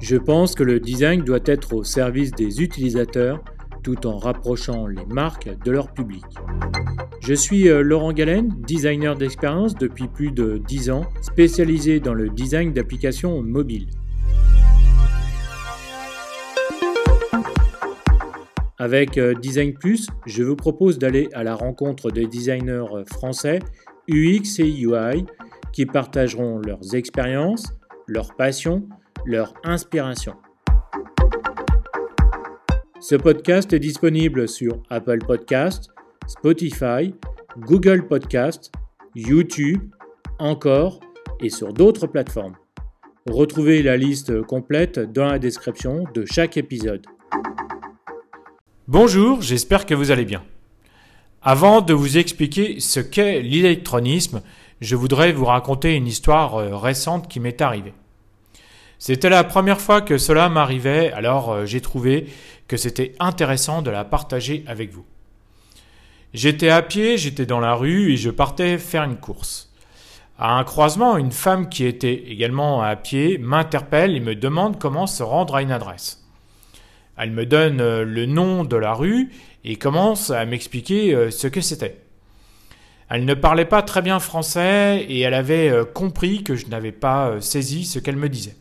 Je pense que le design doit être au service des utilisateurs tout en rapprochant les marques de leur public. Je suis euh, Laurent Galen, designer d'expérience depuis plus de 10 ans, spécialisé dans le design d'applications mobiles. Avec euh, Design Plus, je vous propose d'aller à la rencontre des designers français UX et UI qui partageront leurs expériences, leurs passions, leur inspiration. Ce podcast est disponible sur Apple Podcast, Spotify, Google Podcast, YouTube, encore et sur d'autres plateformes. Retrouvez la liste complète dans la description de chaque épisode. Bonjour, j'espère que vous allez bien. Avant de vous expliquer ce qu'est l'électronisme, je voudrais vous raconter une histoire euh, récente qui m'est arrivée. C'était la première fois que cela m'arrivait, alors euh, j'ai trouvé que c'était intéressant de la partager avec vous. J'étais à pied, j'étais dans la rue et je partais faire une course. À un croisement, une femme qui était également à pied m'interpelle et me demande comment se rendre à une adresse. Elle me donne euh, le nom de la rue et commence à m'expliquer ce que c'était. Elle ne parlait pas très bien français et elle avait compris que je n'avais pas saisi ce qu'elle me disait.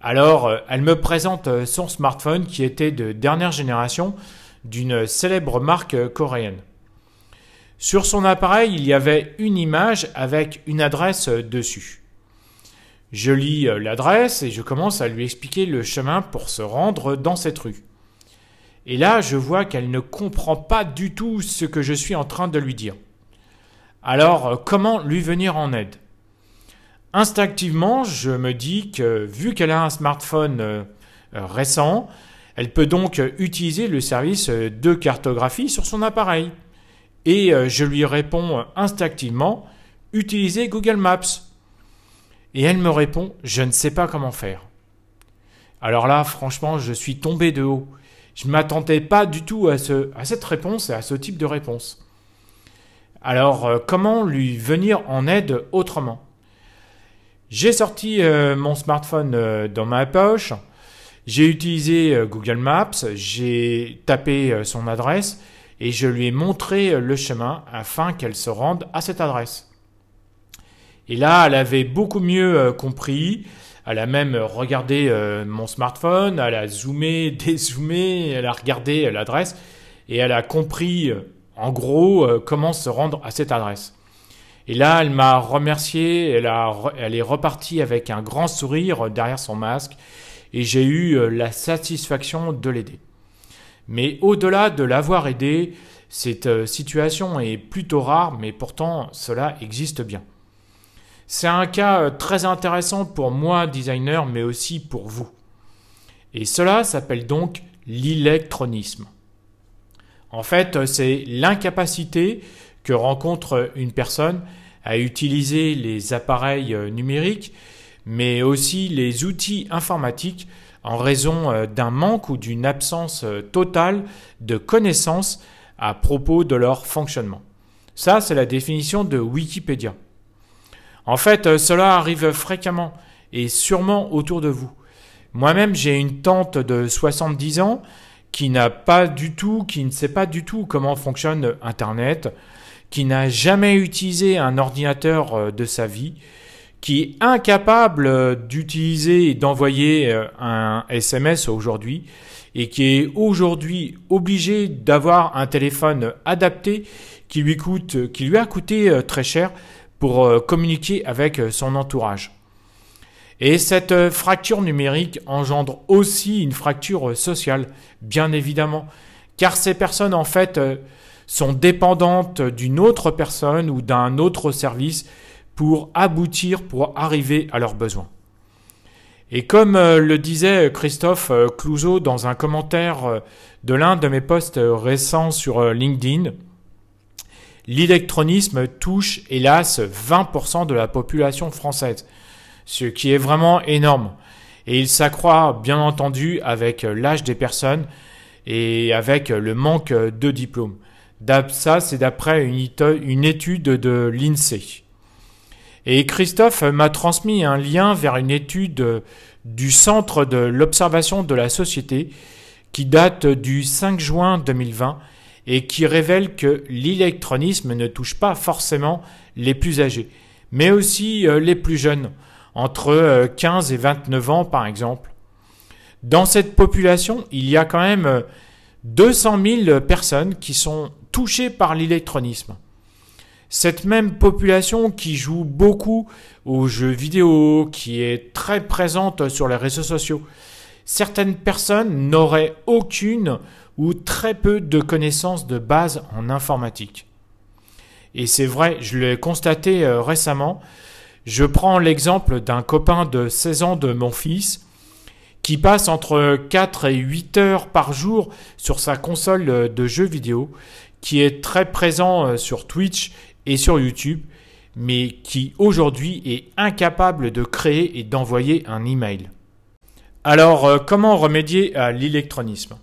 Alors, euh, elle me présente euh, son smartphone qui était de dernière génération d'une célèbre marque euh, coréenne. Sur son appareil, il y avait une image avec une adresse dessus. Je lis l'adresse et je commence à lui expliquer le chemin pour se rendre dans cette rue. Et là, je vois qu'elle ne comprend pas du tout ce que je suis en train de lui dire. Alors, comment lui venir en aide? Instinctivement, je me dis que vu qu'elle a un smartphone euh, euh, récent, elle peut donc utiliser le service de cartographie sur son appareil. Et euh, je lui réponds instinctivement, utilisez Google Maps. Et elle me répond, je ne sais pas comment faire. Alors là, franchement, je suis tombé de haut. Je ne m'attendais pas du tout à cette réponse et à ce type de réponse. Alors, comment lui venir en aide autrement? J'ai sorti euh, mon smartphone euh, dans ma poche, j'ai utilisé euh, Google Maps, j'ai tapé son adresse et je lui ai montré le chemin afin qu'elle se rende à cette adresse. Et là, elle avait beaucoup mieux compris. Elle a même regardé mon smartphone, elle a zoomé, dézoomé, elle a regardé l'adresse et elle a compris en gros comment se rendre à cette adresse. Et là, elle m'a remercié, elle, est repartie avec un grand sourire derrière son masque, et j'ai eu euh, la satisfaction de l'aider. Mais au-delà de l'avoir aidé, cette euh, situation est plutôt rare, mais pourtant cela existe bien. C'est un cas euh, très intéressant pour moi, designer, mais aussi pour vous. Et cela s'appelle donc l'électronisme. En fait, c'est l'incapacité que rencontre une personne à utiliser les appareils euh, numériques, mais aussi les outils informatiques en raison euh, d'un manque ou d'une absence euh, totale de connaissances à propos de leur fonctionnement. Ça, c'est la définition de Wikipédia. En fait, cela arrive fréquemment et sûrement autour de vous. Moi-même, j'ai une tante de 70 ans qui n'a pas du tout, qui ne sait pas du tout comment fonctionne Internet, qui n'a jamais utilisé un ordinateur euh, de sa vie, qui est incapable euh, d'utiliser et d'envoyer euh, un SMS aujourd'hui, et qui est aujourd'hui obligé d'avoir un téléphone adapté qui lui coûte, qui lui a coûté très cher pour communiquer avec son entourage. Et cette fracture numérique engendre aussi une fracture sociale, bien évidemment, car ces personnes en fait sont dépendantes d'une autre personne ou d'un autre service pour aboutir, pour arriver à leurs besoins. Et comme euh, le disait Christophe euh, Clouseau dans un commentaire euh, de l'un de mes posts récents sur LinkedIn, l'électronisme touche hélas 20% de la population française, ce qui est vraiment énorme. Et il s'accroît bien entendu avec l'âge des personnes et avec le manque de diplômes. Ça, c'est d'après une, étude de l'INSEE. Et Christophe m'a transmis un lien vers une étude du Centre de l'observation de la société qui date du 5 juin 2020 et qui révèle que l'électronisme ne touche pas forcément les plus âgés, mais aussi euh, les plus jeunes, entre 15 euh, et 29 ans par exemple. Dans cette population, il y a quand même 200 euh, 000 personnes qui sont touchées par l'électronisme. Cette même population qui joue beaucoup aux jeux vidéo, qui est très présente sur les réseaux sociaux, certaines personnes n'auraient aucune ou très peu de connaissances de base en informatique. Et c'est vrai, je l'ai constaté euh, récemment. Je prends l'exemple d'un copain de 16 ans de mon fils qui passe entre 4 et 8 heures par jour sur sa console de jeux vidéo, qui est très présent euh, sur Twitch et sur YouTube, mais qui aujourd'hui est incapable de créer et d'envoyer un email. Alors, euh, comment remédier à l'électronisme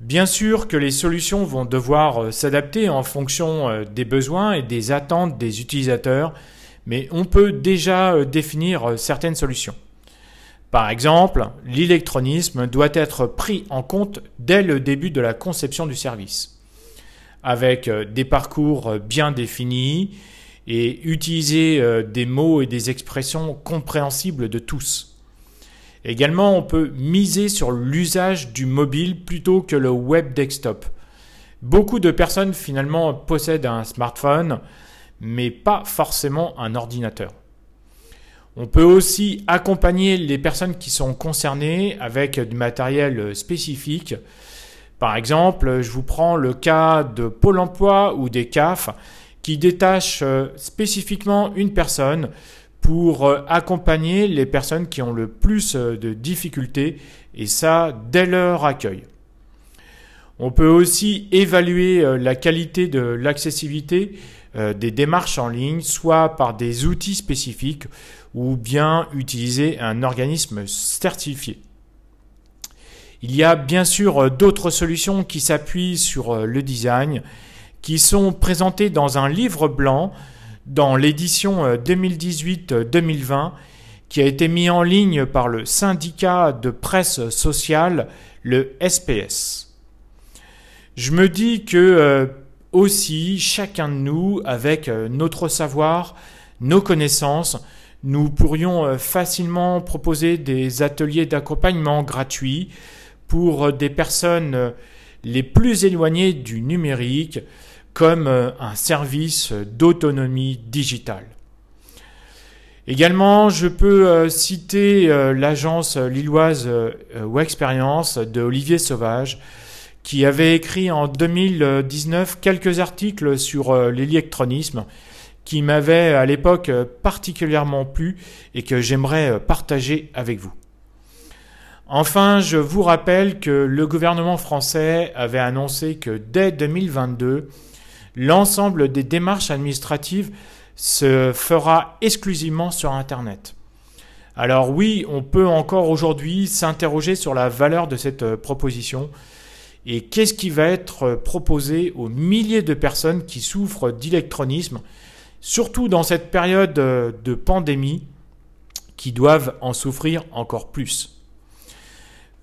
Bien sûr que les solutions vont devoir euh, s'adapter en fonction des besoins et des attentes des utilisateurs, mais on peut déjà définir certaines solutions. Par exemple, l'électronisme doit être pris en compte dès le début de la conception du service, avec des parcours bien définis et utiliser des mots et des expressions compréhensibles de tous. Également, on peut miser sur l'usage du mobile plutôt que le web desktop. Beaucoup de personnes finalement possèdent un smartphone, mais pas forcément un ordinateur. On peut aussi accompagner les personnes qui sont concernées avec du matériel spécifique. Par exemple, je vous prends le cas de Pôle Emploi ou des CAF qui détachent spécifiquement une personne pour euh, accompagner les personnes qui ont le plus euh, de difficultés, et ça dès leur accueil. On peut aussi évaluer euh, la qualité de l'accessibilité des démarches en ligne, soit par des outils spécifiques ou bien utiliser un organisme certifié. Il y a bien sûr d'autres solutions qui s'appuient sur le design, qui sont présentées dans un livre blanc dans l'édition 2018-2020 euh, qui a été mis en ligne par le syndicat de presse sociale, le SPS. Je me dis que euh, aussi chacun de nous, avec euh, notre savoir, nos connaissances, nous pourrions facilement proposer des ateliers d'accompagnement gratuits pour des personnes les plus éloignées du numérique, comme euh, un service d'autonomie digitale. Également, je peux euh, citer euh, l'agence lilloise Experience de Olivier Sauvage, qui avait écrit en 2019 quelques articles sur l'électronisme qui m'avaient à l'époque particulièrement plu et que j'aimerais partager avec vous. Enfin, je vous rappelle que le gouvernement français avait annoncé que dès 2022, l'ensemble des démarches administratives se fera exclusivement sur Internet. Alors oui, on peut encore aujourd'hui s'interroger sur la valeur de cette euh, proposition et qu'est-ce qui va être proposé aux milliers de personnes qui souffrent d'électronisme, surtout dans cette période euh, de pandémie, qui doivent en souffrir encore plus?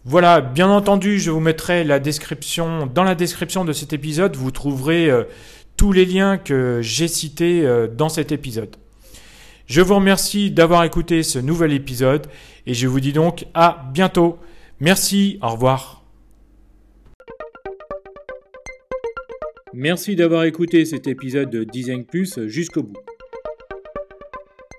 Voilà, bien entendu, je vous mettrai la description dans la description de cet épisode, vous trouverez euh, tous les liens que j'ai cités euh, dans cet épisode. Je vous remercie d'avoir écouté ce nouvel épisode et je vous dis donc à bientôt. Merci, au revoir. Merci d'avoir écouté cet épisode de Design Plus jusqu'au bout.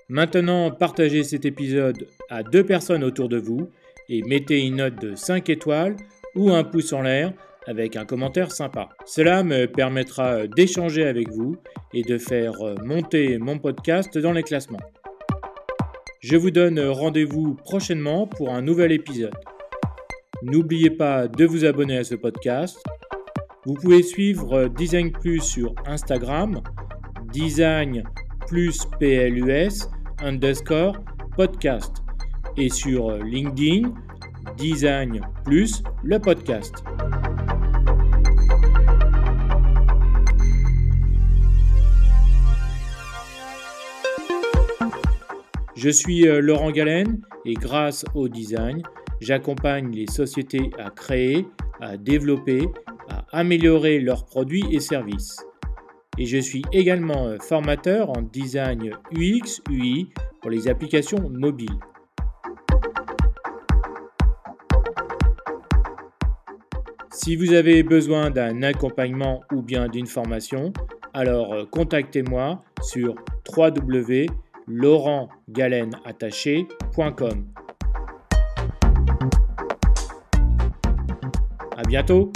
Maintenant, partagez cet épisode à deux personnes autour de vous et mettez une note de 5 étoiles ou un pouce en l'air avec un commentaire sympa. Cela me permettra d'échanger avec vous et de faire monter mon podcast dans les classements. Je vous donne rendez-vous prochainement pour un nouvel épisode. N'oubliez pas de vous abonner à ce podcast. Vous pouvez suivre Design Plus sur Instagram, Design plus PLUS underscore podcast et sur LinkedIn, Design plus le podcast. Je suis euh, Laurent Galen et grâce au design, j'accompagne les sociétés à créer, à développer, améliorer leurs produits et services. Et je suis également euh, formateur en design UX, UI pour les applications mobiles. Si vous avez besoin d'un accompagnement ou bien d'une formation, alors euh, contactez-moi sur www.laurentgalenattaché.com. À bientôt!